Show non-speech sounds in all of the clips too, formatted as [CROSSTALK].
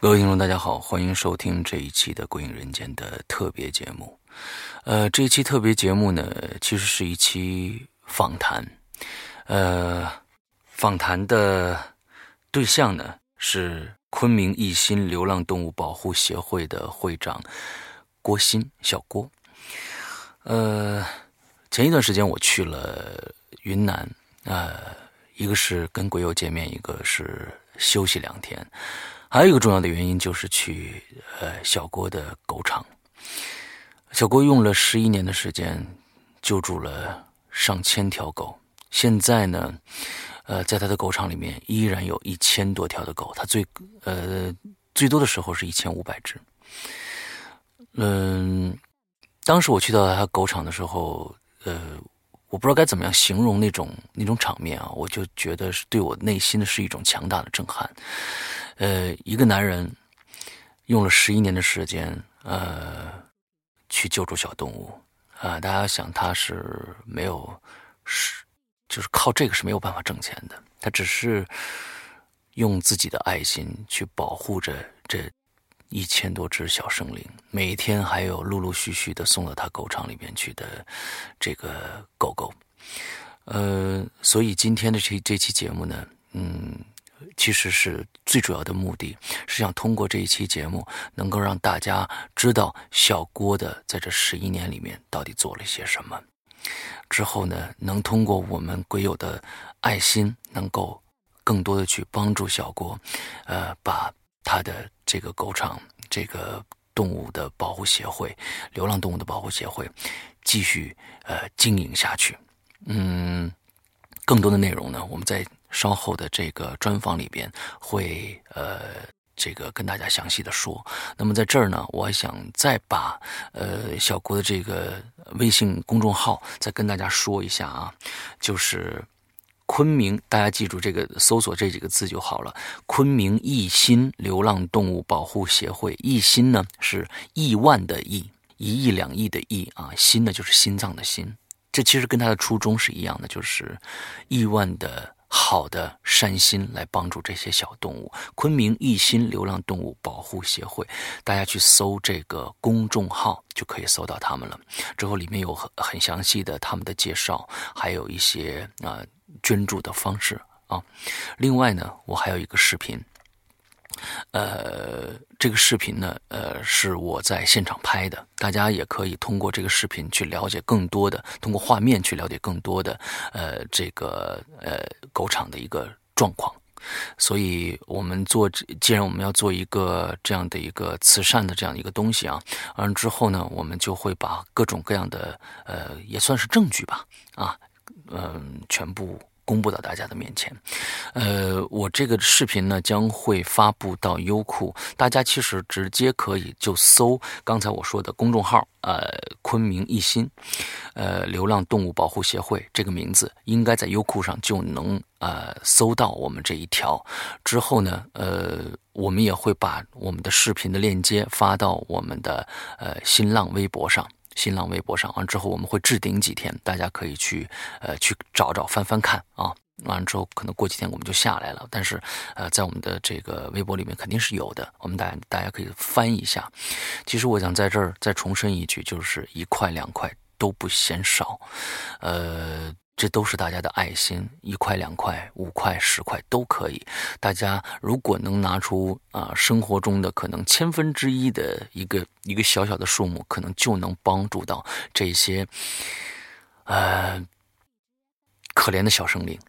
各位听众，大家好，欢迎收听这一期的《鬼影人间》的特别节目。呃，这一期特别节目呢，其实是一期访谈。呃，访谈的对象呢是昆明一心流浪动物保护协会的会长郭鑫，小郭。呃，前一段时间我去了云南，呃，一个是跟鬼友见面，一个是休息两天。还有一个重要的原因就是去呃小郭的狗场。小郭用了十一年的时间救助了上千条狗，现在呢，呃，在他的狗场里面依然有一千多条的狗，他最呃最多的时候是一千五百只。嗯，当时我去到他狗场的时候，呃，我不知道该怎么样形容那种那种场面啊，我就觉得是对我内心的是一种强大的震撼。呃，一个男人用了十一年的时间，呃，去救助小动物，啊，大家想他是没有，是就是靠这个是没有办法挣钱的，他只是用自己的爱心去保护着这一千多只小生灵，每天还有陆陆续续的送到他狗场里面去的这个狗狗，呃，所以今天的这这期节目呢，嗯。其实是最主要的目的，是想通过这一期节目，能够让大家知道小郭的在这十一年里面到底做了些什么。之后呢，能通过我们鬼友的爱心，能够更多的去帮助小郭，呃，把他的这个狗场、这个动物的保护协会、流浪动物的保护协会，继续呃经营下去。嗯，更多的内容呢，我们在。稍后的这个专访里边会呃这个跟大家详细的说。那么在这儿呢，我想再把呃小郭的这个微信公众号再跟大家说一下啊，就是昆明，大家记住这个搜索这几个字就好了。昆明一心流浪动物保护协会，一心呢是亿万的亿，一亿两亿的亿啊，心呢就是心脏的心。这其实跟他的初衷是一样的，就是亿万的。好的善心来帮助这些小动物。昆明一心流浪动物保护协会，大家去搜这个公众号就可以搜到他们了。之后里面有很很详细的他们的介绍，还有一些啊捐助的方式啊。另外呢，我还有一个视频。呃，这个视频呢，呃，是我在现场拍的，大家也可以通过这个视频去了解更多的，通过画面去了解更多的，呃，这个呃狗场的一个状况。所以，我们做，既然我们要做一个这样的一个慈善的这样一个东西啊，完之后呢，我们就会把各种各样的，呃，也算是证据吧，啊，嗯，全部。公布到大家的面前，呃，我这个视频呢将会发布到优酷，大家其实直接可以就搜刚才我说的公众号，呃，昆明一心，呃，流浪动物保护协会这个名字，应该在优酷上就能呃搜到我们这一条。之后呢，呃，我们也会把我们的视频的链接发到我们的呃新浪微博上。新浪微博上完之后，我们会置顶几天，大家可以去呃去找找翻翻看啊。完了之后，可能过几天我们就下来了，但是呃在我们的这个微博里面肯定是有的，我们大家大家可以翻一下。其实我想在这儿再重申一句，就是一块两块都不嫌少，呃。这都是大家的爱心，一块、两块、五块、十块都可以。大家如果能拿出啊生活中的可能千分之一的一个一个小小的数目，可能就能帮助到这些呃可怜的小生灵。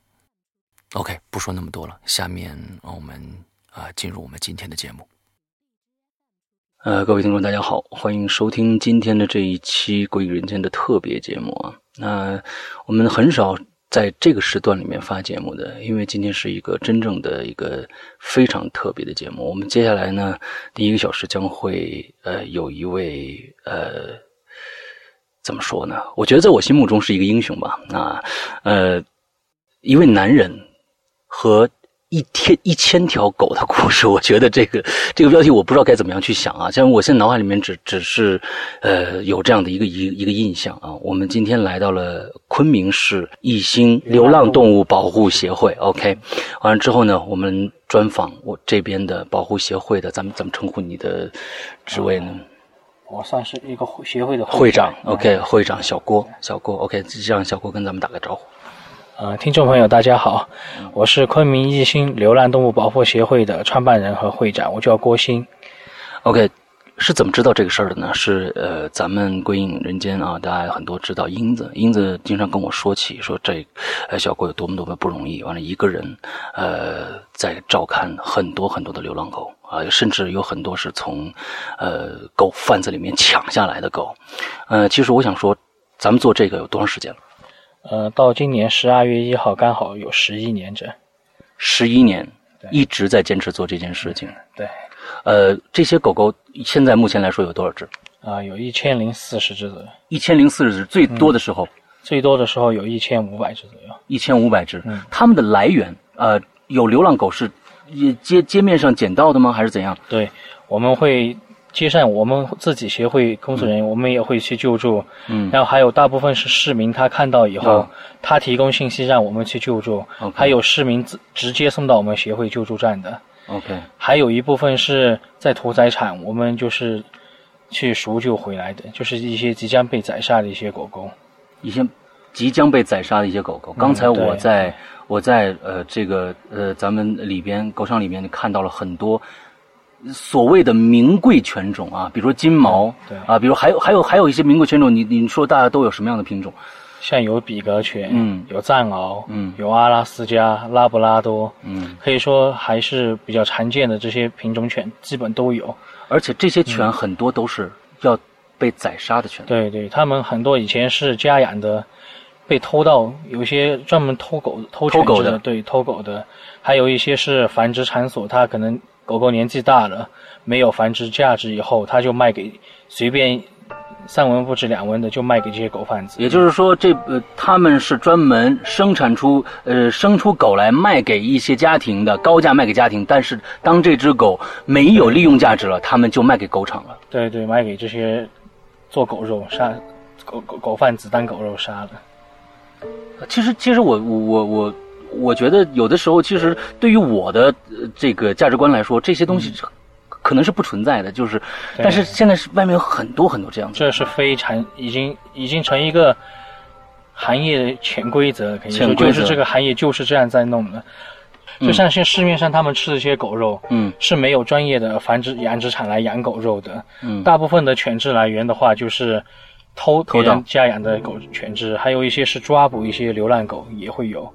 OK，不说那么多了，下面我们啊进入我们今天的节目。呃，各位听众，大家好，欢迎收听今天的这一期《鬼影人间》的特别节目啊。那我们很少在这个时段里面发节目的，因为今天是一个真正的一个非常特别的节目。我们接下来呢，第一个小时将会呃有一位呃怎么说呢？我觉得在我心目中是一个英雄吧。那，呃，一位男人和一天一千条狗的故事，[LAUGHS] 我觉得这个这个标题我不知道该怎么样去想啊。像我现在脑海里面只只是呃有这样的一个一一个印象啊。我们今天来到了昆明市一心流浪动物保护协会，OK，完了之后呢，我们专访我这边的保护协会的，咱们怎么称呼你的职位呢？我算是一个协会的会长，OK，会长小郭，小郭，OK，让小郭跟咱们打个招呼。呃，听众朋友，大家好，我是昆明一心流浪动物保护协会的创办人和会长，我叫郭鑫。OK，是怎么知道这个事儿的呢？是呃，咱们归隐人间啊，大家很多知道英子，英子经常跟我说起，说这呃小郭有多么多么不容易，完了一个人呃在照看很多很多的流浪狗啊，甚至有很多是从呃狗贩子里面抢下来的狗。呃，其实我想说，咱们做这个有多长时间了？呃，到今年十二月一号，刚好有十一年整。十一年，一直在坚持做这件事情。对。呃，这些狗狗现在目前来说有多少只？啊，有一千零四十只左右。一千零四十只，最多的时候？最多的时候有一千五百只左右。一千五百只。嗯。它们的来源，呃，有流浪狗是街街面上捡到的吗？还是怎样？对，我们会。街上我们自己协会工作人员，我们也会去救助。嗯，然后还有大部分是市民，他看到以后，他提供信息让我们去救助。还有市民直直接送到我们协会救助站的。OK。还有一部分是在屠宰场，我们就是去赎救回来的，就是一些即将被宰杀的一些狗狗。一些即将被宰杀的一些狗狗。刚才我在我在呃这个呃咱们里边狗场里面看到了很多。所谓的名贵犬种啊，比如说金毛，对啊，比如还有还有还有一些名贵犬种，你你说大家都有什么样的品种？像有比格犬，嗯，有藏獒，嗯，有阿拉斯加、拉布拉多，嗯，可以说还是比较常见的这些品种犬，基本都有。而且这些犬很多都是要被宰杀的犬。对对，他们很多以前是家养的，被偷到，有些专门偷狗偷偷狗的，对，偷狗的，还有一些是繁殖场所，它可能。狗狗年纪大了，没有繁殖价值，以后他就卖给随便三文不值两文的，就卖给这些狗贩子。也就是说，这呃，他们是专门生产出呃生出狗来卖给一些家庭的，高价卖给家庭。但是当这只狗没有利用价值了，他们就卖给狗场了。对对，卖给这些做狗肉杀狗狗狗贩子当狗肉杀了。其实，其实我我我。我觉得有的时候，其实对于我的这个价值观来说，这些东西可能是不存在的。就是，但是现在是外面有很多很多这样子。这是非常已经已经成一个行业潜规则，可以说就是这个行业就是这样在弄的。就像现市面上他们吃的这些狗肉，嗯，是没有专业的繁殖养殖场来养狗肉的。嗯，大部分的犬只来源的话，就是偷偷人家养的狗犬只，还有一些是抓捕一些流浪狗也会有。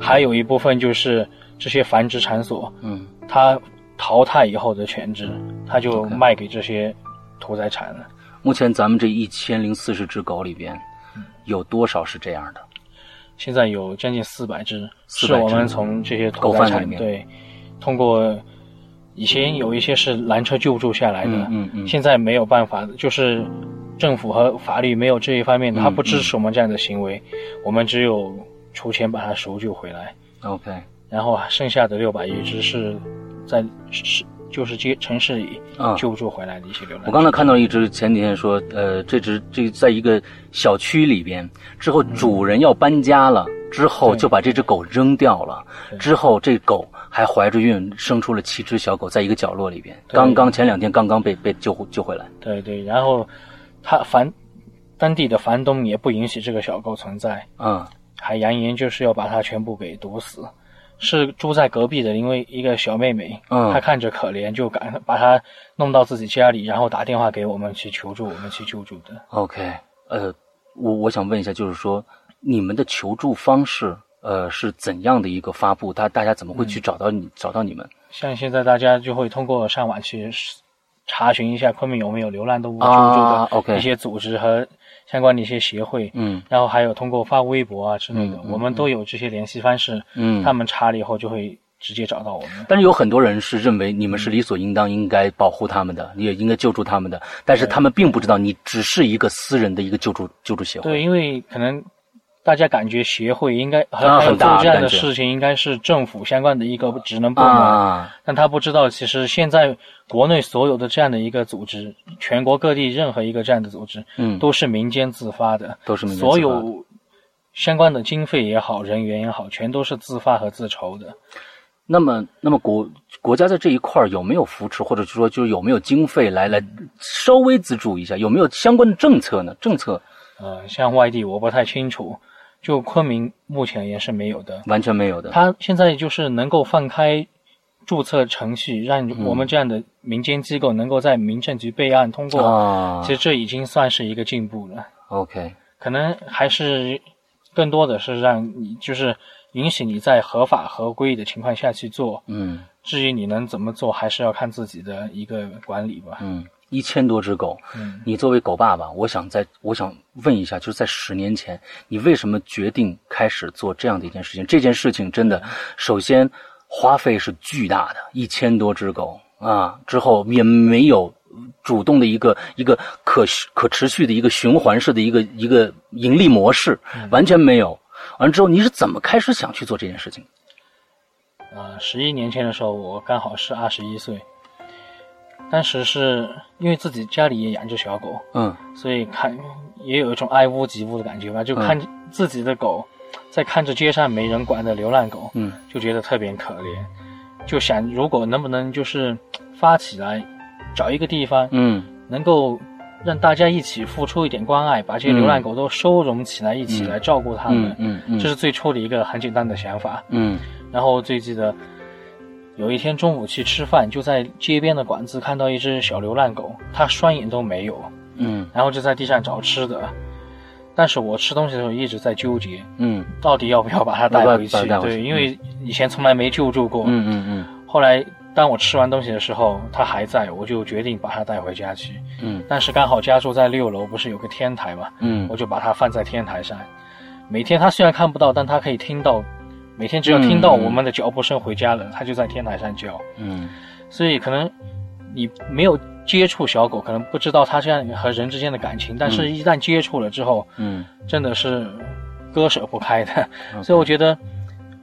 还有一部分就是这些繁殖场所，嗯，它淘汰以后的犬只，它就卖给这些屠宰场了。目前咱们这一千零四十只狗里边，有多少是这样的？现在有将近四百只，是我们从这些屠宰场对，通过以前有一些是拦车救助下来的，嗯嗯，现在没有办法，就是政府和法律没有这一方面，它不支持我们这样的行为，我们只有。出钱把它赎救回来，OK，然后剩下的六百一只是在是就是街城市里救助回来的一些流浪。我刚才看到一只，前几天说，呃，这只这在一个小区里边，之后主人要搬家了，之后就把这只狗扔掉了，之后这狗还怀着孕生出了七只小狗，在一个角落里边，刚刚前两天刚刚被被救救回来。对对，然后他房当地的房东也不允许这个小狗存在。嗯。还扬言就是要把它全部给毒死，是住在隔壁的，因为一个小妹妹，嗯，她看着可怜，就赶把她弄到自己家里，然后打电话给我们去求助，我们去救助的。OK，呃，我我想问一下，就是说你们的求助方式，呃，是怎样的一个发布？大大家怎么会去找到你，找到你们？像现在大家就会通过上网去查询一下昆明有没有流浪动物救助的一些组织和。相关的一些协会，嗯，然后还有通过发微博啊之类的，我们都有这些联系方式，嗯，他们查了以后就会直接找到我们。但是有很多人是认为你们是理所应当应该保护他们的，也应该救助他们的，但是他们并不知道你只是一个私人的一个救助救助协会。对，因为可能。大家感觉协会应该还有做这样的事情，应该是政府相关的一个职能部门，但他不知道，其实现在国内所有的这样的一个组织，全国各地任何一个这样的组织，嗯，都是民间自发的，都是民间所有相关的经费也好，人员也好，全都是自发和自筹的。那么，那么国国家在这一块有没有扶持，或者是说，就是有没有经费来来稍微资助一下？有没有相关的政策呢？政策？呃，像外地我不太清楚。就昆明目前也是没有的，完全没有的。它现在就是能够放开注册程序，让我们这样的民间机构能够在民政局备案通过。其实这已经算是一个进步了。OK，可能还是更多的是让你就是允许你在合法合规的情况下去做。嗯，至于你能怎么做，还是要看自己的一个管理吧。嗯。一千多只狗，嗯，你作为狗爸爸，我想在，我想问一下，就是在十年前，你为什么决定开始做这样的一件事情？这件事情真的，首先花费是巨大的，一千多只狗啊，之后也没有主动的一个一个可可持续的一个循环式的一个一个盈利模式，完全没有。完了之后，你是怎么开始想去做这件事情？啊，十一年前的时候，我刚好是二十一岁。当时是因为自己家里也养只小狗，嗯，所以看也有一种爱屋及乌的感觉吧，就看自己的狗，在看着街上没人管的流浪狗，嗯，就觉得特别可怜，就想如果能不能就是发起来，找一个地方，嗯，能够让大家一起付出一点关爱，把这些流浪狗都收容起来，一起来照顾它们，嗯嗯，这是最初的一个很简单的想法，嗯，然后最记得。有一天中午去吃饭，就在街边的馆子看到一只小流浪狗，它双眼都没有，嗯，然后就在地上找吃的。但是我吃东西的时候一直在纠结，嗯，到底要不要把它带回去？对，因为以前从来没救助过，嗯嗯嗯。后来当我吃完东西的时候，它还在，我就决定把它带回家去，嗯。但是刚好家住在六楼，不是有个天台嘛，嗯，我就把它放在天台上。每天它虽然看不到，但它可以听到。每天只要听到我们的脚步声回家了，它就在天台上叫。嗯，所以可能你没有接触小狗，可能不知道它这样和人之间的感情。但是，一旦接触了之后，嗯，真的是割舍不开的。所以我觉得，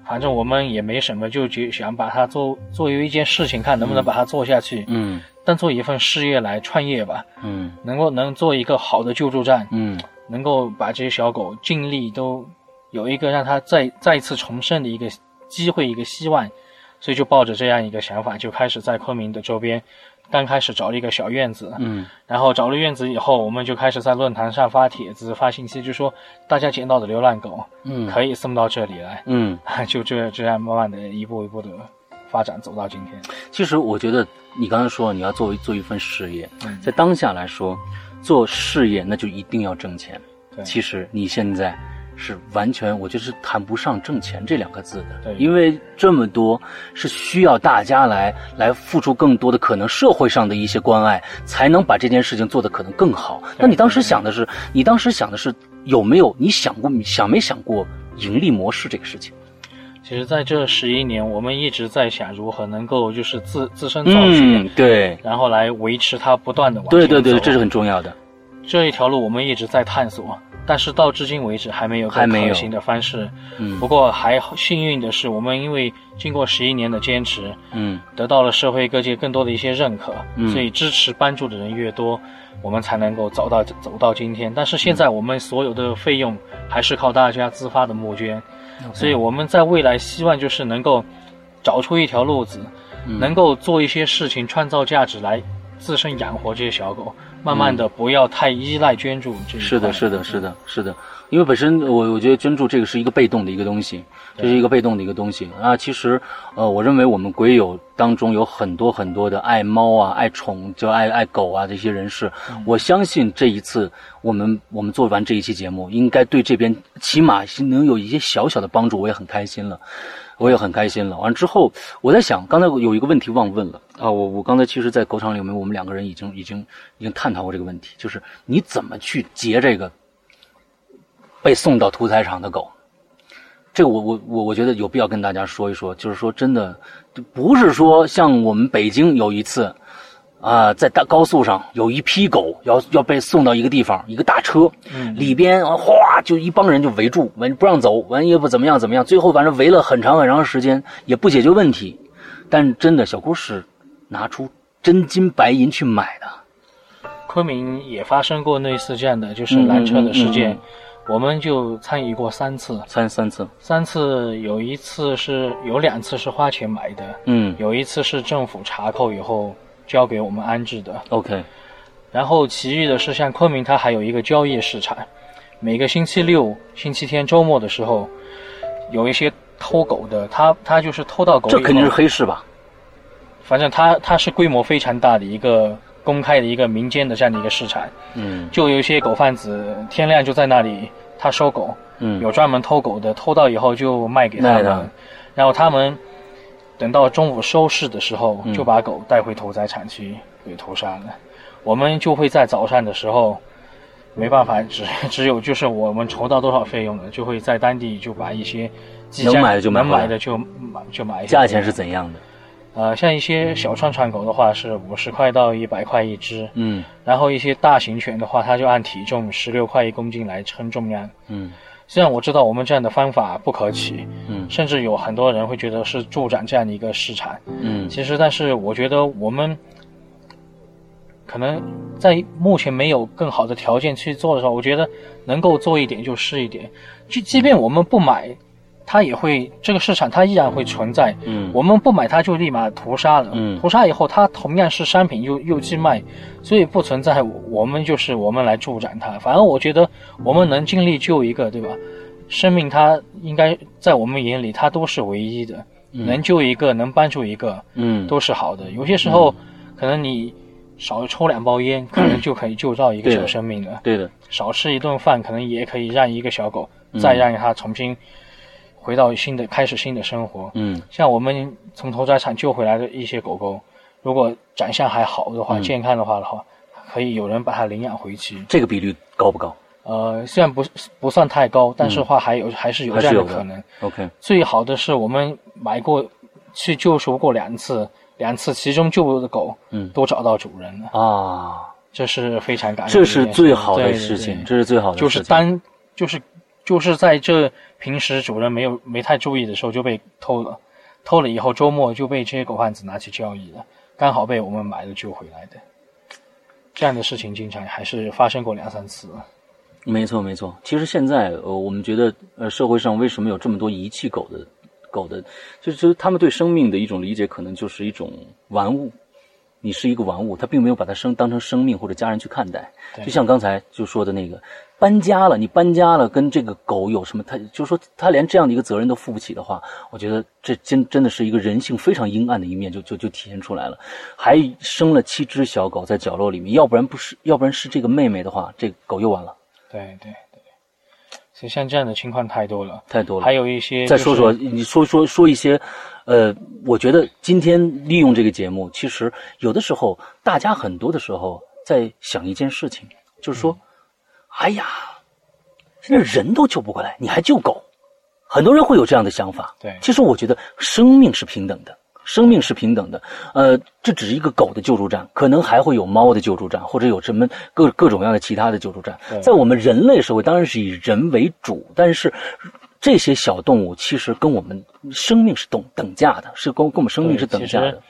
反正我们也没什么，就觉想把它做作为一件事情，看能不能把它做下去。嗯，当做一份事业来创业吧。嗯，能够能做一个好的救助站。嗯，能够把这些小狗尽力都。有一个让他再再次重生的一个机会，一个希望，所以就抱着这样一个想法，就开始在昆明的周边，刚开始找了一个小院子，嗯，然后找了院子以后，我们就开始在论坛上发帖子、发信息，就说大家捡到的流浪狗，嗯，可以送到这里来，嗯，[LAUGHS] 就这这样慢慢的一步一步的发展走到今天。其实我觉得你刚才说你要做做一份事业，在当下来说，做事业那就一定要挣钱。其实你现在。是完全，我觉得是谈不上挣钱这两个字的，对，因为这么多是需要大家来来付出更多的可能社会上的一些关爱，才能把这件事情做得可能更好。那你当时想的是，你当时想的是有没有你想过想没想过盈利模式这个事情？其实在这十一年，我们一直在想如何能够就是自自身造血，对，然后来维持它不断的往对对对，这是很重要的。这一条路我们一直在探索。但是到至今为止还没有更可行的方式。嗯，不过还幸运的是，我们因为经过十一年的坚持，嗯，得到了社会各界更多的一些认可，嗯，所以支持帮助的人越多，我们才能够走到走到今天。但是现在我们所有的费用还是靠大家自发的募捐，所以我们在未来希望就是能够找出一条路子，能够做一些事情，创造价值来自身养活这些小狗。慢慢的，不要太依赖捐助。这是的，是的，是的，是的。因为本身我我觉得捐助这个是一个被动的一个东西，这是一个被动的一个东西啊。其实，呃，我认为我们鬼友当中有很多很多的爱猫啊、爱宠就爱爱狗啊这些人士。我相信这一次我们我们做完这一期节目，应该对这边起码能有一些小小的帮助，我也很开心了。我也很开心了。完了之后，我在想，刚才有一个问题忘问了啊！我我刚才其实，在狗场里面，我们两个人已经已经已经探讨过这个问题，就是你怎么去截这个被送到屠宰场的狗。这个我我我我觉得有必要跟大家说一说，就是说真的，不是说像我们北京有一次啊，在大高速上有一批狗要要被送到一个地方，一个大车，里边哗就一帮人就围住，完不让走，完也不怎么样怎么样，最后反正围了很长很长时间也不解决问题。但真的，小郭是拿出真金白银去买的。昆明也发生过类似这样的就是拦车的事件，我们就参与过三次，三三次，三次有一次是有两次是花钱买的，嗯，有一次是政府查扣以后。交给我们安置的，OK。然后其余的是像昆明，它还有一个交易市场，每个星期六、星期天、周末的时候，有一些偷狗的，他他就是偷到狗，这肯定是黑市吧？反正他他是规模非常大的一个公开的一个民间的这样的一个市场，嗯，就有一些狗贩子天亮就在那里他收狗，嗯，有专门偷狗的，偷到以后就卖给他们，然后他们。等到中午收市的时候，就把狗带回屠宰场去给屠杀了。我们就会在早上的时候，没办法，只 [LAUGHS] 只有就是我们筹到多少费用了，就会在当地就把一些能买的就买，能买的就买就买。价钱是怎样的？呃，像一些小串串狗的话是五十块到一百块一只，嗯，然后一些大型犬的话，它就按体重十六块一公斤来称重量，嗯。虽然我知道我们这样的方法不可取，嗯，甚至有很多人会觉得是助长这样的一个市场，嗯，其实但是我觉得我们可能在目前没有更好的条件去做的时候，我觉得能够做一点就是一点，就即便我们不买。它也会这个市场，它依然会存在。嗯，我们不买，它就立马屠杀了。嗯，屠杀以后，它同样是商品，又又去卖，所以不存在我们就是我们来助长它。反而我觉得我们能尽力救一个，对吧？生命它应该在我们眼里，它都是唯一的。能救一个，能帮助一个，嗯，都是好的。有些时候，可能你少抽两包烟，[COUGHS] 可能就可以救到一个小生命了。对的，少吃一顿饭，可能也可以让一个小狗再让它重新。回到新的开始新的生活，嗯，像我们从屠宰场救回来的一些狗狗，如果长相还好的话，健康的话的话，可以有人把它领养回去。这个比率高不高？呃，虽然不不算太高，但是话还有还是有这样的可能。OK，最好的是我们买过去救赎过两次，两次其中救的狗，嗯，都找到主人了。啊，这是非常感这是最好的事情，这是最好的，就是单就是。就是在这平时主人没有没太注意的时候就被偷了，偷了以后周末就被这些狗贩子拿去交易了，刚好被我们买了救回来的。这样的事情经常还是发生过两三次。没错没错，其实现在呃我们觉得呃社会上为什么有这么多遗弃狗的狗的，就是就是他们对生命的一种理解可能就是一种玩物。你是一个玩物，他并没有把它生当成生命或者家人去看待。就像刚才就说的那个，搬家了，你搬家了，跟这个狗有什么？他就说他连这样的一个责任都负不起的话，我觉得这真真的是一个人性非常阴暗的一面，就就就体现出来了。还生了七只小狗在角落里面，要不然不是，要不然是这个妹妹的话，这狗又完了。对对对，其实像这样的情况太多了，太多了。还有一些，再说说，你说说说一些。呃，我觉得今天利用这个节目，其实有的时候大家很多的时候在想一件事情，就是说，哎呀，现在人都救不过来，你还救狗？很多人会有这样的想法。对，其实我觉得生命是平等的，生命是平等的。呃，这只是一个狗的救助站，可能还会有猫的救助站，或者有什么各各种各样的其他的救助站。在我们人类社会，当然是以人为主，但是。这些小动物其实跟我们生命是等等价的，是跟跟我们生命是等价的。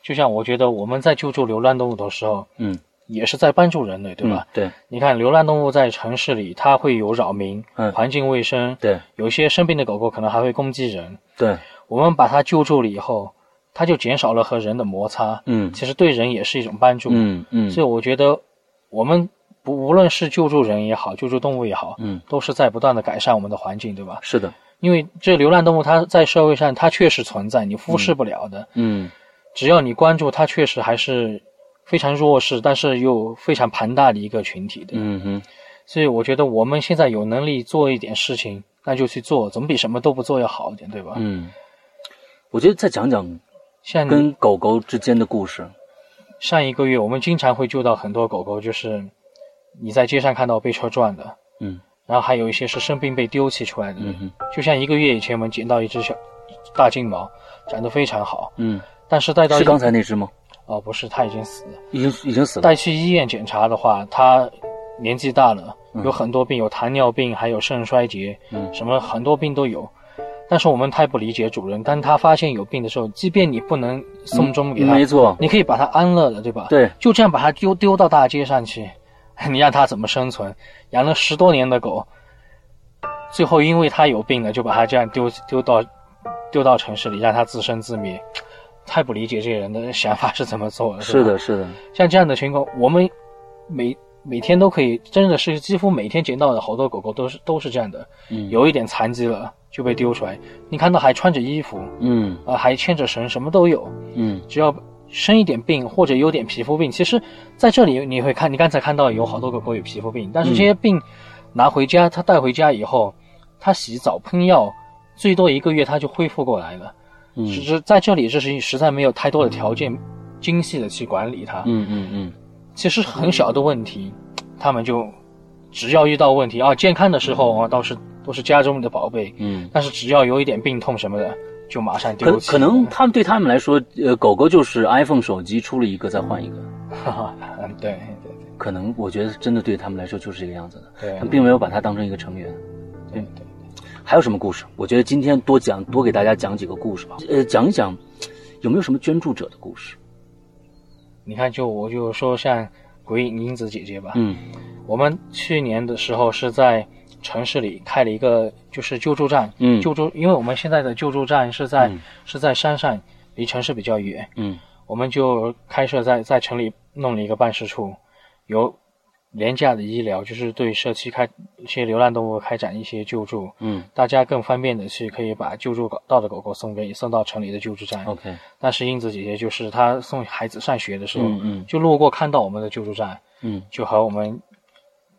就像我觉得我们在救助流浪动物的时候，嗯，也是在帮助人类，对吧？对。你看，流浪动物在城市里，它会有扰民，嗯，环境卫生，对。有些生病的狗狗可能还会攻击人，对。我们把它救助了以后，它就减少了和人的摩擦，嗯，其实对人也是一种帮助，嗯嗯。所以我觉得我们。不，无论是救助人也好，救助动物也好，嗯，都是在不断的改善我们的环境，对吧？是的，因为这流浪动物它在社会上它确实存在，你忽视不了的，嗯，只要你关注它，确实还是非常弱势，但是又非常庞大的一个群体的，嗯哼。所以我觉得我们现在有能力做一点事情，那就去做，总比什么都不做要好一点，对吧？嗯，我觉得再讲讲像跟狗狗之间的故事。上一个月我们经常会救到很多狗狗，就是。你在街上看到被车撞的，嗯，然后还有一些是生病被丢弃出来的，嗯就像一个月以前我们捡到一只小大金毛，长得非常好，嗯，但是带到是刚才那只吗？哦，不是，他已经死了，已经已经死了。带去医院检查的话，他年纪大了，有很多病，有糖尿病，还有肾衰竭，嗯，什么很多病都有。但是我们太不理解主人，当他发现有病的时候，即便你不能送终给他，没错，你可以把他安乐了，对吧？对，就这样把他丢丢到大街上去，[LAUGHS] 你让他怎么生存？养了十多年的狗，最后因为他有病了，就把他这样丢丢到丢到城市里，让他自生自灭，太不理解这些人的想法是怎么做的。是的，是的，像这样的情况，我们每每天都可以，真的是几乎每天捡到的好多狗狗都是都是这样的，嗯，有一点残疾了。就被丢出来，你看到还穿着衣服，嗯，啊，还牵着绳，什么都有，嗯，只要生一点病或者有点皮肤病，其实在这里你会看，你刚才看到有好多狗狗有皮肤病，但是这些病拿回家，它带回家以后，它洗澡喷药，最多一个月它就恢复过来了，嗯，只是在这里这是实在没有太多的条件，精细的去管理它，嗯嗯嗯，其实很小的问题，他们就只要遇到问题啊，健康的时候啊倒是。都是家中的宝贝，嗯，但是只要有一点病痛什么的，就马上丢弃。可能他们对他们来说，呃，狗狗就是 iPhone 手机出了一个再换一个。哈哈，对对对。可能我觉得真的对他们来说就是这个样子的。对。他们并没有把它当成一个成员。对对。还有什么故事？我觉得今天多讲多给大家讲几个故事吧。呃，讲一讲有没有什么捐助者的故事？你看，就我就说像鬼影英子姐姐吧。嗯。我们去年的时候是在。城市里开了一个就是救助站，嗯，救助，因为我们现在的救助站是在是在山上，离城市比较远，嗯，我们就开设在在城里弄了一个办事处，有廉价的医疗，就是对社区开一些流浪动物开展一些救助，嗯，大家更方便的是可以把救助到的狗狗送给送到城里的救助站，OK。但是英子姐姐就是她送孩子上学的时候，嗯嗯，就路过看到我们的救助站，嗯，就和我们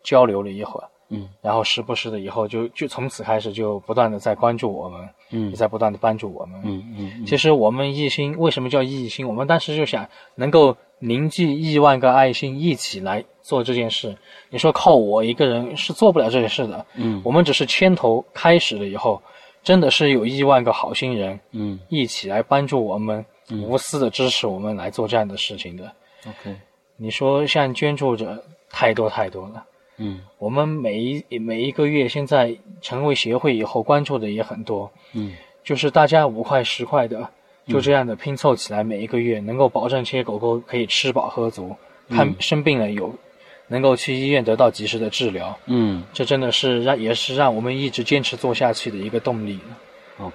交流了一会儿。嗯，然后时不时的以后就就从此开始就不断的在关注我们，嗯，也在不断的帮助我们，嗯嗯。其实我们一心为什么叫一心？我们当时就想能够凝聚亿万个爱心一起来做这件事。你说靠我一个人是做不了这件事的，嗯，我们只是牵头开始了以后，真的是有亿万个好心人，嗯，一起来帮助我们，无私的支持我们来做这样的事情的。OK，你说像捐助者太多太多了。嗯，我们每一每一个月现在成为协会以后关注的也很多，嗯，就是大家五块十块的，就这样的拼凑起来，每一个月能够保证这些狗狗可以吃饱喝足，看生病了有能够去医院得到及时的治疗，嗯，这真的是让也是让我们一直坚持做下去的一个动力。OK，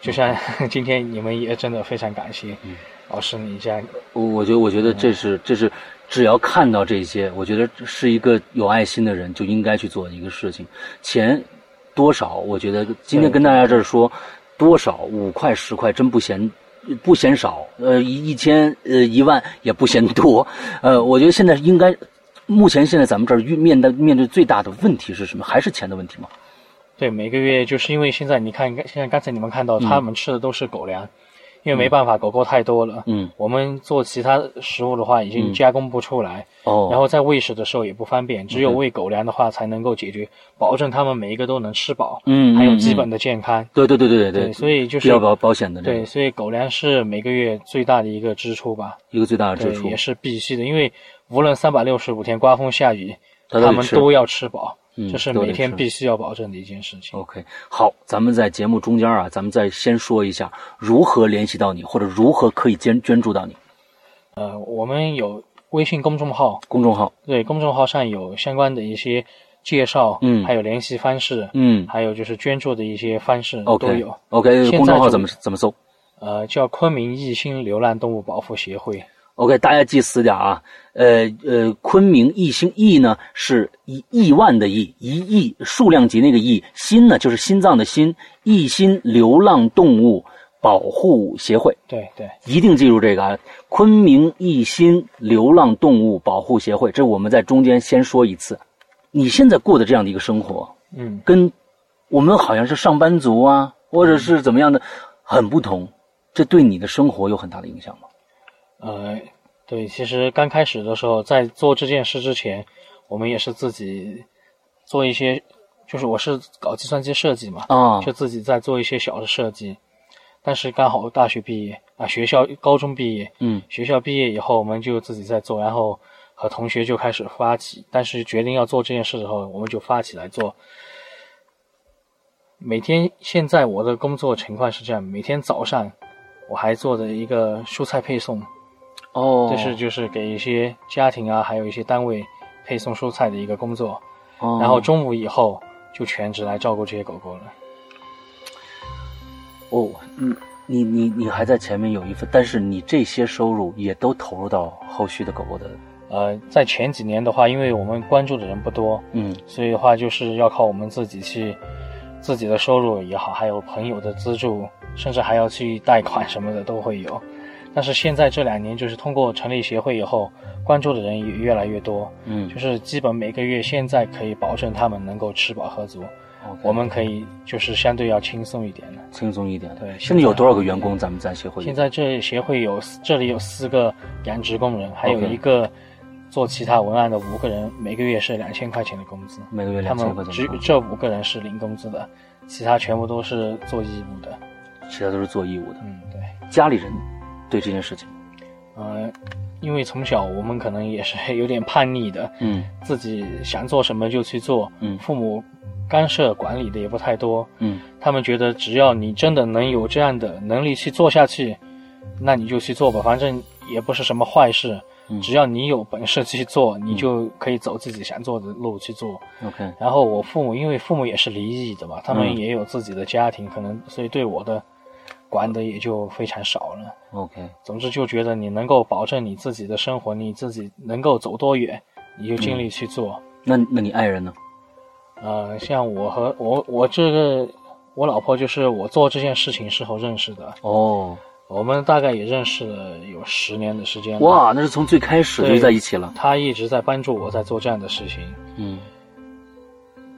就像 [LAUGHS] 今天你们也真的非常感谢，嗯，老师你这样，我我觉得我觉得这是这是。只要看到这些，我觉得是一个有爱心的人就应该去做的一个事情。钱多少，我觉得今天跟大家这儿说，多少五块十块真不嫌不嫌少，呃一一千呃一万也不嫌多。呃，我觉得现在应该，目前现在咱们这儿面对面对最大的问题是什么？还是钱的问题吗？对，每个月就是因为现在你看，现在刚才你们看到他们吃的都是狗粮。因为没办法，狗狗太多了。嗯，我们做其他食物的话，已经加工不出来。哦，然后在喂食的时候也不方便，只有喂狗粮的话才能够解决，保证它们每一个都能吃饱。嗯，还有基本的健康。对对对对对，所以就是要保保险的。对，所以狗粮是每个月最大的一个支出吧。一个最大的支出也是必须的，因为无论三百六十五天刮风下雨，它们都要吃饱。嗯，这是每天必须要保证的一件事情。OK，好，咱们在节目中间啊，咱们再先说一下如何联系到你，或者如何可以捐捐助到你。呃，我们有微信公众号，公众号对，公众号上有相关的一些介绍，嗯，还有联系方式，嗯，还有就是捐助的一些方式都有。OK，公众号怎么怎么搜？呃，叫昆明一心流浪动物保护协会。OK，大家记死点啊！呃呃，昆明一心亿呢是一亿万的亿，一亿数量级那个亿，心呢就是心脏的心，一心流浪动物保护协会。对对，一定记住这个啊！昆明一心流浪动物保护协会，这我们在中间先说一次。你现在过的这样的一个生活，嗯，跟我们好像是上班族啊，或者是怎么样的，很不同。这对你的生活有很大的影响吗？呃，对，其实刚开始的时候，在做这件事之前，我们也是自己做一些，就是我是搞计算机设计嘛，啊，就自己在做一些小的设计。但是刚好大学毕业，啊学校高中毕业，嗯，学校毕业以后我们就自己在做，然后和同学就开始发起，但是决定要做这件事的时候，我们就发起来做。每天现在我的工作情况是这样，每天早上我还做着一个蔬菜配送，哦，这是就是给一些家庭啊，还有一些单位配送蔬菜的一个工作。哦然后中午以后就全职来照顾这些狗狗了。哦，嗯，你你你还在前面有一份，但是你这些收入也都投入到后续的狗狗的，呃，在前几年的话，因为我们关注的人不多，嗯所以的话就是要靠我们自己去，自己的收入也好，还有朋友的资助，甚至还要去贷款什么的都会有。但是现在这两年，就是通过成立协会以后，关注的人也越来越多，嗯就是基本每个月现在可以保证他们能够吃饱喝足我们可以就是相对要轻松一点了。轻松一点。对现在有多少个员工？咱们在协会？现在这协会有这里有四个养殖工人，还有一个做其他文案的五个人，每个月是两千块钱的工资。每个月他两千块钱只这五个人是领工资的，其他全部都是做义务的。其他都是做义务的。嗯，对，家里人对这件事情，呃，因为从小我们可能也是有点叛逆的，嗯自己想做什么就去做，嗯父母干涉管理的也不太多，嗯他们觉得只要你真的能有这样的能力去做下去，那你就去做吧，反正也不是什么坏事。嗯只要你有本事去做，你就可以走自己想做的路去做。，OK，然后我父母，因为父母也是离异的嘛，他们嗯也有自己的家庭，可能所以对我的管的也就非常少了。OK，总之就觉得你能够保证你自己的生活，你自己能够走多远，你就尽力去做。那那你爱人呢？呃，像我和我我这个我老婆就是我做这件事情时候认识的，哦，我们大概也认识了有十年的时间了。哇，那是从最开始就对在一起了。她一直在帮助我在做这样的事情。嗯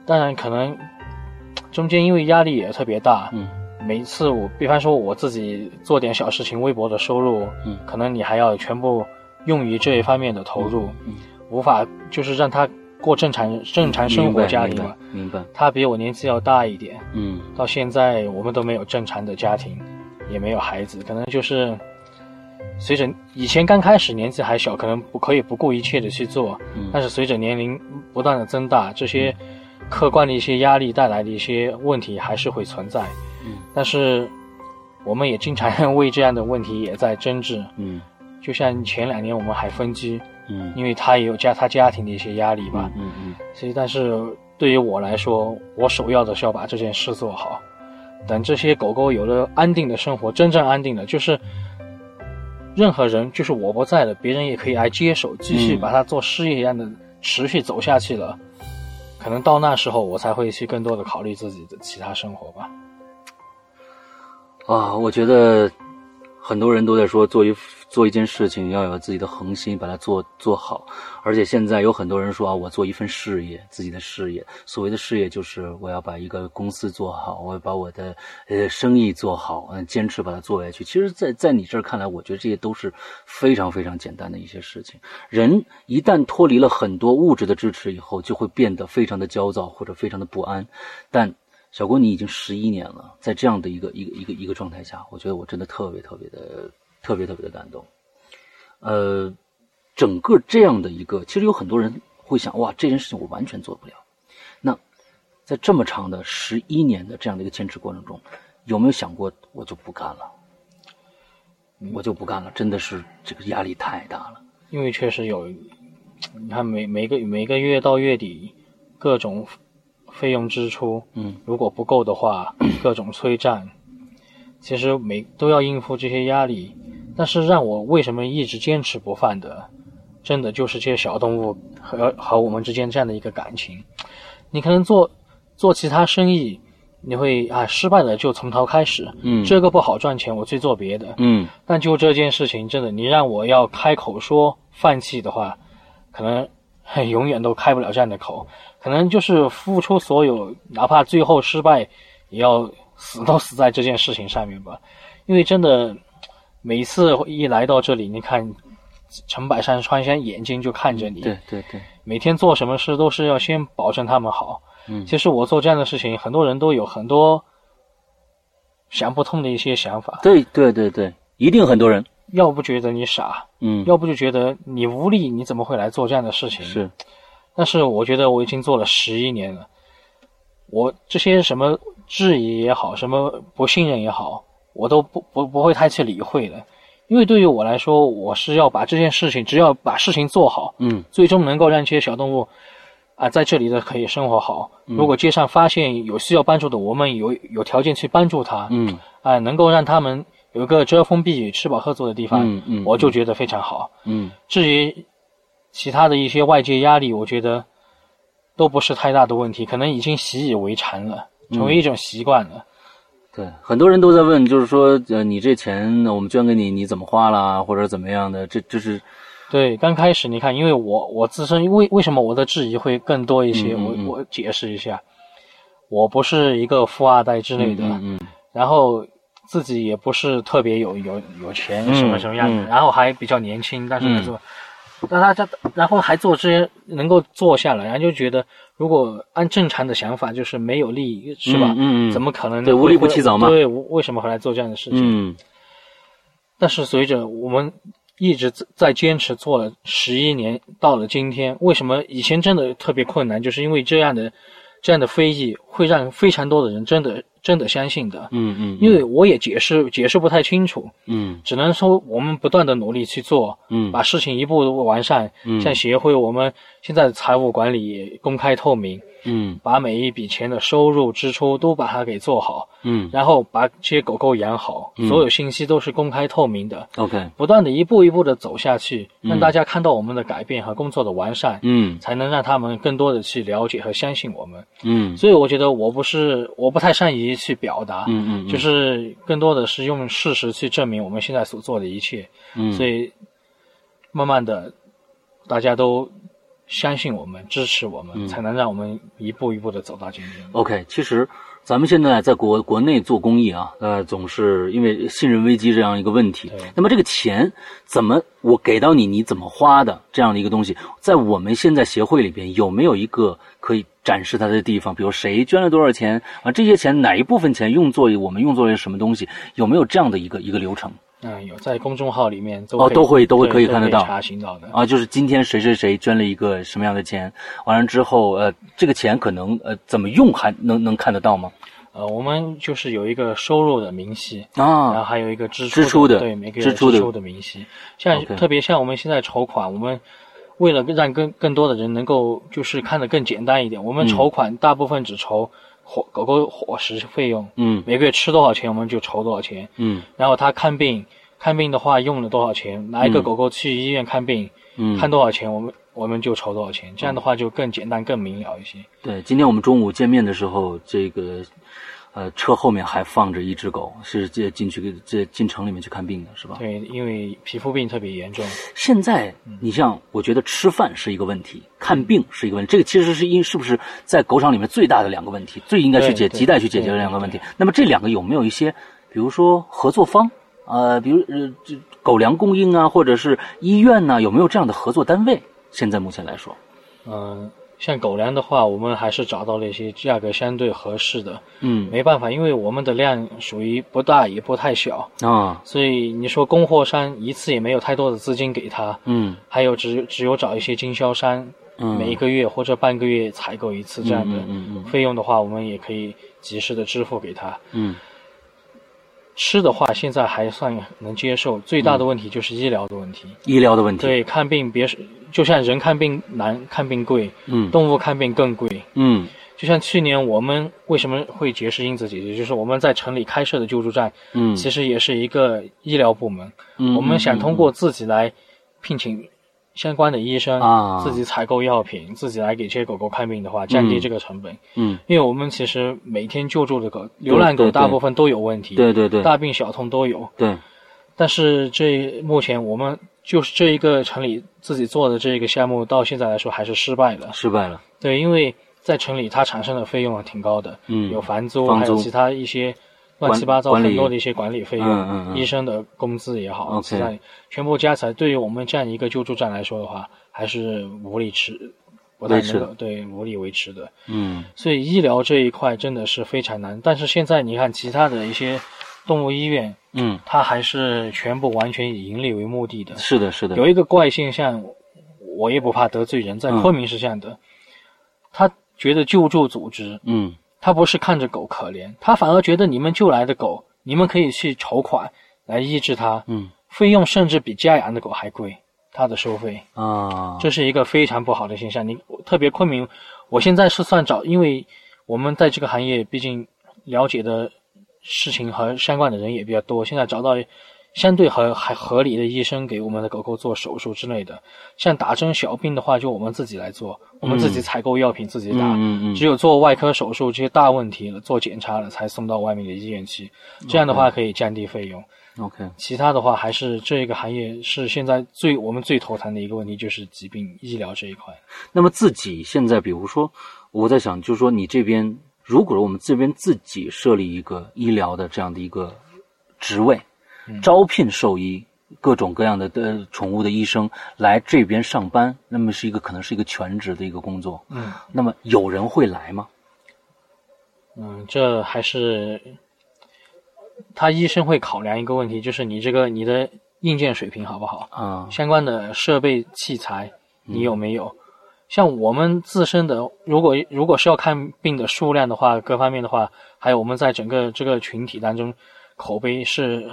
当然，可能中间因为压力也特别大，嗯每一次我，比方说我自己做点小事情，微薄的收入，嗯可能你还要全部用于这一方面的投入，嗯，无法就是让他过正常正常生活家庭嘛。明白。他比我年纪要大一点，嗯到现在我们都没有正常的家庭，也没有孩子，可能就是随着以前刚开始年纪还小，可能不可以不顾一切的去做，嗯但是随着年龄不断的增大，这些客观的一些压力带来的一些问题还是会存在。嗯但是我们也经常为这样的问题也在争执。嗯就像前两年我们还分居，嗯因为他也有家他家庭的一些压力吧。嗯嗯所以，但是对于我来说，我首要的是要把这件事做好。等这些狗狗有了安定的生活，真正安定的，就是任何人，就是我不在了，别人也可以来接手，继续嗯把它做事业一样的持续走下去了。可能到那时候，我才会去更多的考虑自己的其他生活吧。啊，我觉得很多人都在说做一做一件事情要有自己的恒心，把它做做好。而且现在有很多人说啊，我做一份事业，自己的事业。所谓的事业就是我要把一个公司做好，我要把我的呃生意做好，嗯，坚持把它做下去。其实在，在你这儿看来，我觉得这些都是非常非常简单的一些事情。人一旦脱离了很多物质的支持以后，就会变得非常的焦躁或者非常的不安。但小郭，你已经十一年了，在这样的一个一个一个一个状态下，我觉得我真的特别特别的特别特别的感动。呃，整个这样的一个，其实有很多人会想，哇，这件事情我完全做不了。那在这么长的十一年的这样的一个坚持过程中，有没有想过我就不干了？我就不干了，真的是这个压力太大了。因为确实有，你看每每个每个月到月底，各种费用支出，嗯如果不够的话，[CLEARS THROAT] 各种催债，其实每都要应付这些压力。但是让我为什么一直坚持不放的，真的就是这些小动物和和我们之间这样的一个感情。你可能做做其他生意，你会啊失败了就从头开始，嗯这个不好赚钱，我去做别的。嗯但就这件事情，真的，你让我要开口说放弃的话，可能嘿永远都开不了这样的口。可能就是付出所有，哪怕最后失败，也要死都死在这件事情上面吧。因为真的，每次一来到这里，你看陈百山、川山眼睛就看着你，对对对，每天做什么事都是要先保证他们好。嗯其实我做这样的事情，很多人都有很多想不通的一些想法。对对对对，一定很多人，要不觉得你傻，嗯，要不就觉得你无力，你怎么会来做这样的事情？是，但是我觉得我已经做了十一年了，我这些什么质疑也好，什么不信任也好，我都不不不会太去理会的，因为对于我来说，我是要把这件事情，只要把事情做好，嗯，最终能够让这些小动物啊在这里的可以生活好。如果街上发现有需要帮助的，我们有有条件去帮助他，嗯，啊，能够让他们有一个遮风避雨、吃饱喝足的地方，嗯嗯我就觉得非常好。嗯至于其他的一些外界压力，我觉得都不是太大的问题，可能已经习以为常了，成为一种习惯了。对，很多人都在问，就是说，呃，你这钱我们捐给你，你怎么花啦，或者怎么样的？这这是，对，刚开始你看，因为我我自身为为什么我的质疑会更多一些？嗯嗯嗯我我解释一下，我不是一个富二代之类的，嗯嗯然后自己也不是特别有有有钱嗯什么什么样子，嗯然后还比较年轻，但是嗯还做，但他这然后还做这些能够做下来，然后就觉得如果按正常的想法，就是没有利益是吧？嗯嗯嗯怎么可能对无利不起早嘛对，为什么会来做这样的事情？嗯但是随着我们一直在在坚持做了十一年，到了今天，为什么以前真的特别困难？就是因为这样的这样的非议会让非常多的人真的真的相信的。嗯嗯，因为我也解释解释不太清楚，嗯。只能说我们不断的努力去做，嗯。把事情一步步完善。嗯。像协会，我们现在财务管理也公开透明，嗯。把每一笔钱的收入支出都把它给做好，嗯。然后把这些狗狗养好，嗯。所有信息都是公开透明的。，OK，不断的一步一步的走下去，让大家看到我们的改变和工作的完善，嗯。才能让他们更多的去了解和相信我们。嗯。所以我觉得我不是我不太善于去表达，嗯嗯，就是更多的是用事实去证明我们现在所做的一切。嗯，所以慢慢的，大家都相信我们，支持我们，嗯才能让我们一步一步的走到今天。OK，其实咱们现在在国国内做公益啊，呃，总是因为信任危机这样一个问题。那么这个钱怎么我给到你，你怎么花的这样的一个东西，在我们现在协会里边有没有一个可以展示它的地方？比如谁捐了多少钱啊？这些钱哪一部分钱用作我们用作了什么东西？有没有这样的一个一个流程嗯，有在公众号里面都哦都会都会可以看得到查询到的。啊？就是今天谁谁谁捐了一个什么样的钱，完了之后，呃，这个钱可能呃怎么用还能能看得到吗？呃，我们就是有一个收入的明细啊，然后啊，还有一个支支出的对每个月支出的明细。像特别像我们现在筹款，我们为了让更更多的人能够就是看得更简单一点，我们嗯筹款大部分只筹伙狗狗伙食费用，嗯。每个月吃多少钱我们就筹多少钱。嗯。然后他看病，看病的话用了多少钱，拿一个嗯。狗狗去医院看病，嗯，看多少钱我们我们就筹多少钱，这样的话就更简单更明了一些。对，今天我们中午见面的时候，这个呃车后面还放着一只狗，是这进去这进城里面去看病的，是吧？对，因为皮肤病特别严重。现在你像，我觉得吃饭是一个问题，看病是一个问题，这个其实是因是不是在狗场里面最大的两个问题，最应该去解亟待去解决的两个问题。那么这两个有没有一些，比如说合作方？呃，比如呃，这狗粮供应啊，或者是医院呐、有没有这样的合作单位？现在目前来说，嗯、像狗粮的话，我们还是找到了一些价格相对合适的。嗯。没办法，因为我们的量属于不大也不太小，啊，所以你说供货商一次也没有太多的资金给他，嗯。还有只只有找一些经销商，嗯，每一个月或者半个月采购一次这样的嗯嗯嗯费用的话，我们也可以及时的支付给他。嗯。吃的话，现在还算能接受，最大的问题就是医疗的问题。医疗的问题，对，看病别是就像人看病难，看病贵，嗯。动物看病更贵。嗯。就像去年我们为什么会结识英子姐姐，就是我们在城里开设的救助站，嗯，其实也是一个医疗部门。嗯我们想通过自己来聘请相关的医生，啊。自己采购药品，自己来给这些狗狗看病的话，降低这个成本。嗯，因为我们其实每天救助的狗，流浪狗大部分都有问题，对对对。大病小痛都有。对，但是这目前我们就是这一个城里自己做的这个项目，到现在来说还是失败了。失败了，对，因为在城里它产生的费用挺高的，嗯有房租，还有其他一些乱七八糟很多的一些管理费用，嗯嗯嗯医生的工资也好其他全部加起来，对于我们这样一个救助站来说的话，还是无力持，不太能够对无力维持的。嗯所以医疗这一块真的是非常难。但是现在你看其他的一些动物医院，嗯，它还是全部完全以盈利为目的的。是的，是的，有一个怪现象，我也不怕得罪人，在昆明是这样的，他觉得救助组织，嗯，他不是看着狗可怜，他反而觉得你们救来的狗，你们可以去筹款来医治它，嗯，费用甚至比家养的狗还贵，它的收费。啊，这是一个非常不好的现象。你特别昆明，我现在是算找，因为我们在这个行业，毕竟了解的事情和相关的人也比较多，现在找到相对合还合理的医生给我们的狗狗做手术之类的。像打针小病的话，就我们自己来做，我们自己采购药品自己打。嗯嗯嗯只有做外科手术这些大问题了，做检查了才送到外面的医院去。这样的话可以降低费用。OK，其他的话，还是这个行业是现在最我们最头疼的一个问题，就是疾病医疗这一块。那么自己现在，比如说，我在想，就是说你这边，如果我们这边自己设立一个医疗的这样的一个职位，招聘兽医，各种各样的的宠物的医生来这边上班，那么是一个可能是一个全职的一个工作。嗯那么有人会来吗？嗯，这还是他医生会考量一个问题，就是你这个你的硬件水平好不好，啊，相关的设备器材你有没有？像我们自身的，如果如果是要看病的数量的话，各方面的话，还有我们在整个这个群体当中，口碑是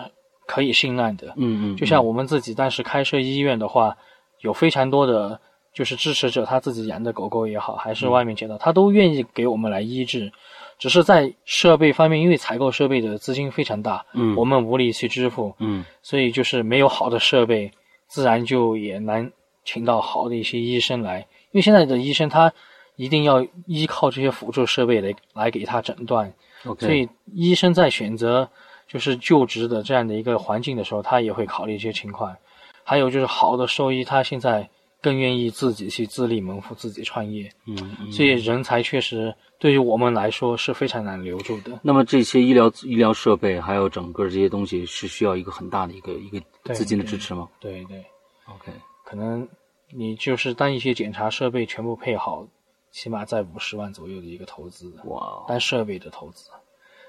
可以信赖的。嗯嗯，就像我们自己当时开设医院的话，有非常多的就是支持者，他自己养的狗狗也好，还是外面捡到，他都愿意给我们来医治。只是在设备方面，因为采购设备的资金非常大，嗯我们无力去支付，嗯所以就是没有好的设备，自然就也难请到好的一些医生来。因为现在的医生他一定要依靠这些辅助设备来来给他诊断所以医生在选择就是就职的这样的一个环境的时候，他也会考虑一些情况。还有就是好的兽医，他现在更愿意自己去自立门户、自己创业，嗯嗯。所以人才确实对于我们来说是非常难留住的。那么这些医疗医疗设备还有整个这些东西是需要一个很大的一个一个资金的支持吗对对，？OK，可能你就是当一些检查设备全部配好，起码在五十万左右的一个投资，哇，单设备的投资，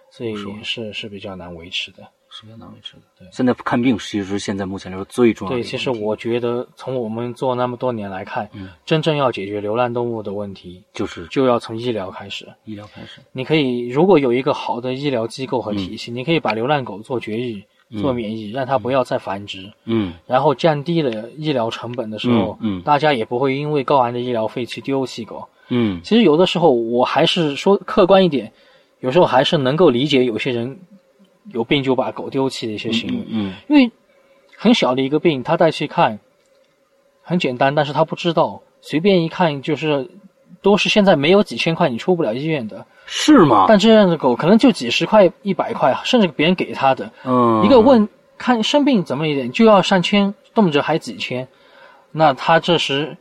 所以50万是是比较难维持的。是比较难维持的。对现在看病其实现在目前来说最重要的对。其实我觉得从我们做那么多年来看，嗯真正要解决流浪动物的问题，就是就要从医疗开始。医疗开始。你可以如果有一个好的医疗机构和体系，你可以把流浪狗做绝育、做免疫，让它不要再繁殖，嗯。然后降低了医疗成本的时候，嗯嗯。大家也不会因为高昂的医疗费去丢弃狗。嗯。其实有的时候，我还是说客观一点，有时候还是能够理解有些人有病就把狗丢弃的一些行为，嗯因为很小的一个病，他带去看，很简单，但是他不知道，随便一看就是都是现在没有几千块你出不了医院的，是吗？但这样的狗可能就几十块、一百块，甚至别人给他的，嗯，一个问看生病怎么一点就要上千，动辄还几千，那他这时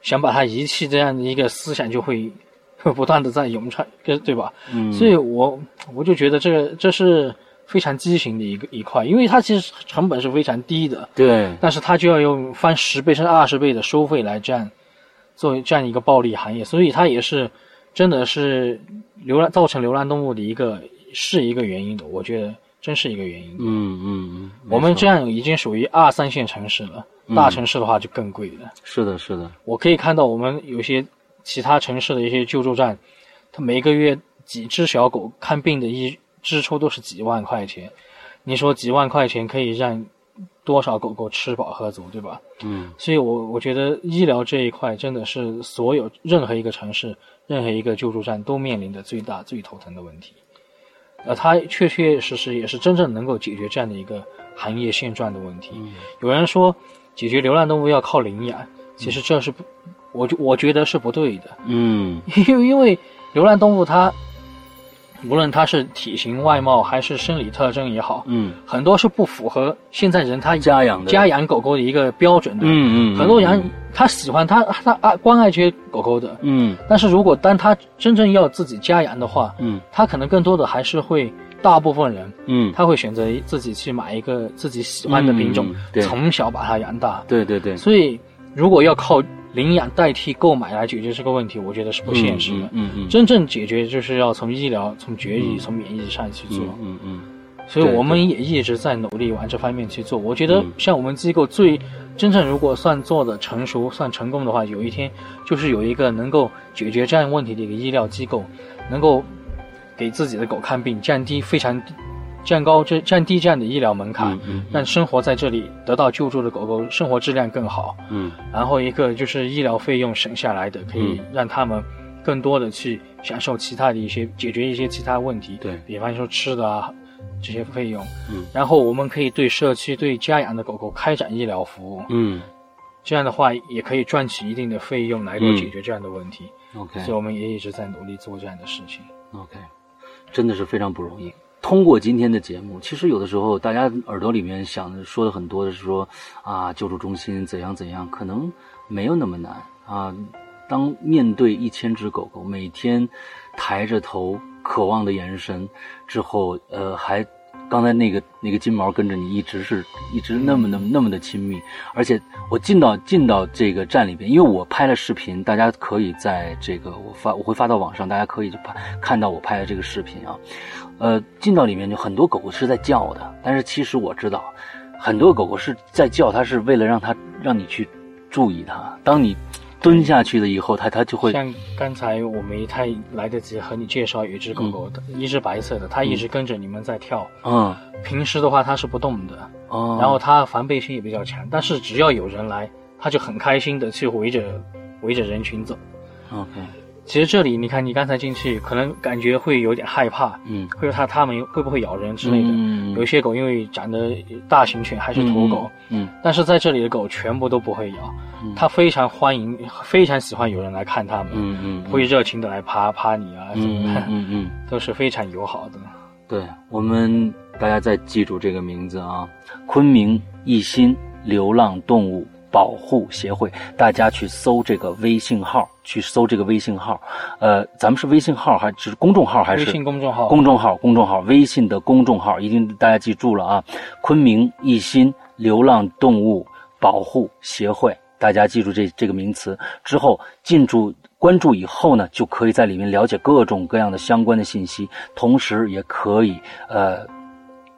想把它遗弃这样的一个思想就会 [LAUGHS] 不断的在涌出，对吧？嗯，所以我我就觉得这个这是非常畸形的一个一块，因为它其实成本是非常低的，对，但是它就要用翻十倍甚至二十倍的收费来这样作为这样一个暴利行业，所以它也是真的是流浪造成流浪动物的一个是一个原因的，我觉得真是一个原因。嗯嗯嗯，我们这样样已经属于二三线城市了，嗯大城市的话就更贵了。是的，是的，我可以看到我们有些其他城市的一些救助站，它每个月几只小狗看病的一支出都是几万块钱，你说几万块钱可以让多少狗狗吃饱喝足，对吧？嗯所以我我觉得医疗这一块真的是所有任何一个城市、任何一个救助站都面临的最大最头疼的问题。呃，它确确实实也是真正能够解决这样的一个行业现状的问题。有人说解决流浪动物要靠领养，其实这是不，我就我觉得是不对的，嗯 [LAUGHS] 因为因为流浪动物它无论它是体型外貌还是生理特征也好，嗯，很多是不符合现在人他家养的。家养狗狗的一个标准的。嗯嗯，很多人他喜欢他他爱关爱这些狗狗的，嗯。但是如果当他真正要自己家养的话，嗯。他可能更多的还是会大部分人嗯，他会选择自己去买一个自己喜欢的品种嗯，从小把它养大。对对对，所以，如果要靠领养代替购买来解决这个问题，我觉得是不现实的。嗯嗯，真正解决就是要从医疗、从绝育、从免疫上去做。嗯嗯，所以我们也一直在努力往这方面去做。我觉得像我们机构最真正如果算做的成熟、算成功的话，有一天就是有一个能够解决这样问题的一个医疗机构，能够给自己的狗看病，降低非常降高这降低这样的医疗门槛，让生活在这里得到救助的狗狗生活质量更好。嗯，然后一个就是医疗费用省下来的，可以让他们更多的去享受其他的一些解决一些其他问题。对，比方说吃的啊。这些费用，嗯，然后我们可以对社区、对家养的狗狗开展医疗服务，嗯，这样的话也可以赚取一定的费用来够解决这样的问题。OK，所以我们也一直在努力做这样的事情。OK，真的是非常不容易。通过今天的节目，其实有的时候大家耳朵里面想的说的很多的是说啊，救助中心怎样怎样，可能没有那么难啊。当面对一千只狗狗，每天抬着头。渴望的眼神，之后，呃，还刚才那个那个金毛跟着你，一直是一直那么那么那么的亲密，而且我进到进到这个站里边，因为我拍了视频，大家可以在这个我发我会发到网上，大家可以就看看到我拍的这个视频啊，呃，进到里面就很多狗狗是在叫的，但是其实我知道，很多狗狗是在叫，它是为了让它让你去注意它，当你。蹲下去了以后，它它就会像刚才我没太来得及和你介绍有一只狗狗，一只白色的，它一直跟着你们在跳。嗯，平时的话它是不动的。哦，然后它防备心也比较强，但是只要有人来，它就很开心的去围着围着人群走。OK。其实这里你看，你刚才进去可能感觉会有点害怕，嗯，会怕它它们会不会咬人之类的。嗯，有些狗因为长得大型犬还是土狗，嗯，但是在这里的狗全部都不会咬，它非常欢迎，非常喜欢有人来看它们，嗯嗯，会热情的来趴趴你啊什么的，嗯嗯，[LAUGHS] 都是非常友好的。对我们大家再记住这个名字啊，昆明一心流浪动物。保护协会，大家去搜这个微信号，去搜这个微信号，呃，咱们是微信号还是公众号还是？微信公众号。公众号，公众号，微信的公众号，一定大家记住了啊！昆明一心流浪动物保护协会，大家记住这这个名词之后，进驻关注以后呢，就可以在里面了解各种各样的相关的信息，同时也可以呃，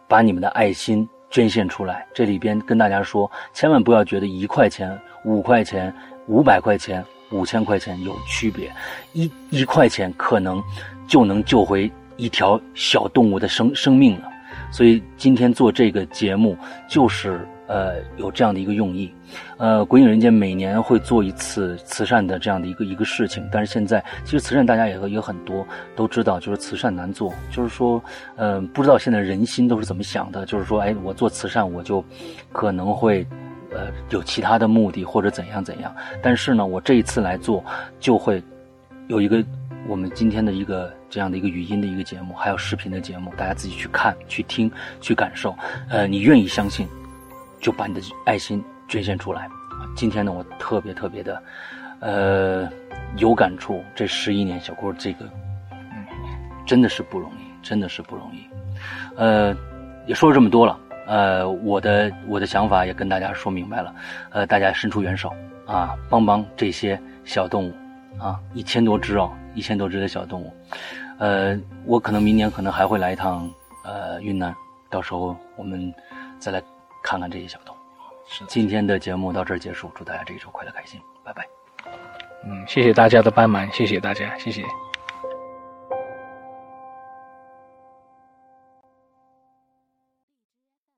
把你们的爱心。捐献出来，这里边跟大家说，千万不要觉得一块钱、五块钱、五百块钱、五千块钱有区别，一一块钱可能就能救回一条小动物的生生命了。所以今天做这个节目就是。呃，有这样的一个用意，呃，鬼影人间每年会做一次慈善的这样的一个一个事情，但是现在其实慈善大家也也很多都知道，就是慈善难做，就是说，呃，不知道现在人心都是怎么想的，就是说，哎，我做慈善我就可能会呃有其他的目的或者怎样怎样，但是呢，我这一次来做就会有一个我们今天的一个这样的一个语音的一个节目，还有视频的节目，大家自己去看、去听、去感受，呃，你愿意相信。就把你的爱心捐献出来。今天呢，我特别特别的，呃，有感触。这十一年，小郭这个，嗯，真的是不容易，真的是不容易。呃，也说了这么多了，呃，我的我的想法也跟大家说明白了。呃，大家伸出援手啊，帮帮这些小动物啊，一千多只哦，一千多只的小动物。呃，我可能明年可能还会来一趟呃云南，到时候我们再来。看看这些小动物。是，今天的节目到这儿结束，祝大家这一周快乐开心，拜拜。嗯，谢谢大家的帮忙，谢谢大家，谢谢。